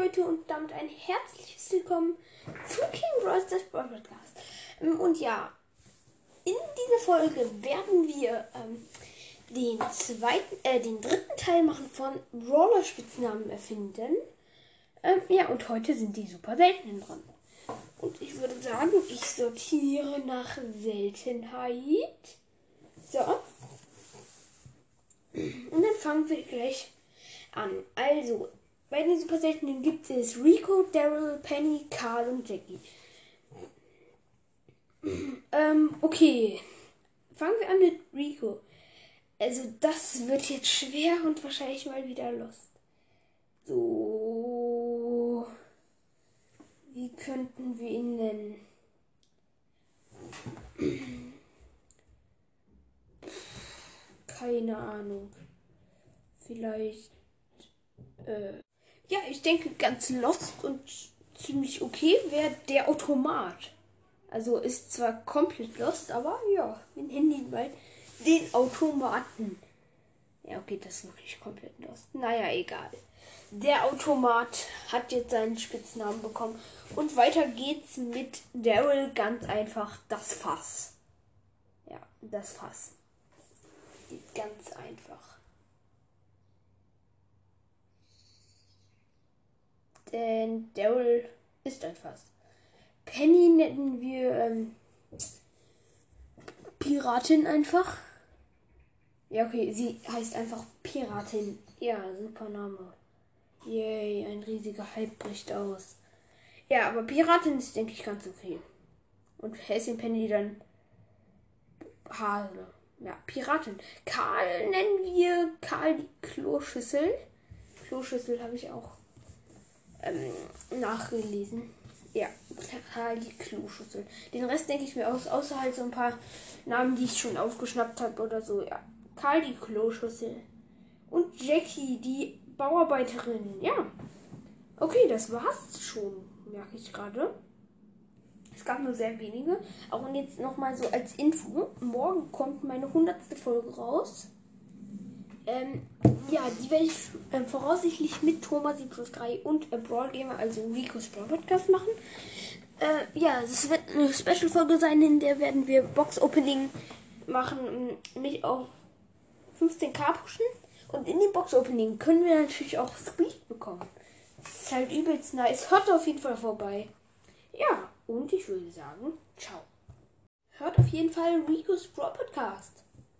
Leute und damit ein herzliches Willkommen zu King Bros. das Podcast. Ähm, und ja, in dieser Folge werden wir ähm, den zweiten, äh, den dritten Teil machen von Brawler Spitznamen erfinden. Ähm, ja, und heute sind die super seltenen dran. Und ich würde sagen, ich sortiere nach Seltenheit. So. Und dann fangen wir gleich an. Also, bei den super seltenen gibt es Rico, Daryl, Penny, Carl und Jackie. ähm, okay. Fangen wir an mit Rico. Also, das wird jetzt schwer und wahrscheinlich mal wieder lost. So. Wie könnten wir ihn nennen? Keine Ahnung. Vielleicht. Äh, ja, ich denke, ganz lost und ziemlich okay wäre der Automat. Also ist zwar komplett lost, aber ja, wir nennen mal den Automaten. Ja, okay, das ist wirklich komplett lost. Naja, egal. Der Automat hat jetzt seinen Spitznamen bekommen. Und weiter geht's mit Daryl ganz einfach das Fass. Ja, das Fass. Ganz einfach. Denn Daryl ist ein Fass. Penny nennen wir ähm, Piratin einfach. Ja, okay, sie heißt einfach Piratin. Ja, super Name. Yay, ein riesiger Hype bricht aus. Ja, aber Piratin ist, denke ich, ganz okay. Und Häschen Penny dann Hase. Ja, Piratin. Karl nennen wir Karl die Kloschüssel. Kloschüssel habe ich auch ähm, nachgelesen. Ja, Karl die Kloschüssel. Den Rest denke ich mir aus, außer halt so ein paar Namen, die ich schon aufgeschnappt habe oder so. Ja, Karl die Kloschüssel. Und Jackie, die Bauarbeiterin. Ja. Okay, das war's schon, merke ich gerade. Es gab nur sehr wenige. Auch und jetzt nochmal so als Info. Morgen kommt meine hundertste Folge raus. Ähm, ja, die werde ich äh, voraussichtlich mit Thomas plus 3 und äh, Brawl Gamer, also Rico's Brawl Podcast machen. Äh, ja, es wird eine Special-Folge sein, in der werden wir Box-Opening machen, mich auf 15k pushen. Und in dem Box-Opening können wir natürlich auch Squeak bekommen. Das ist halt übelst nice. Hört auf jeden Fall vorbei. Ja, und ich würde sagen, ciao. Hört auf jeden Fall Rico's Brawl Podcast.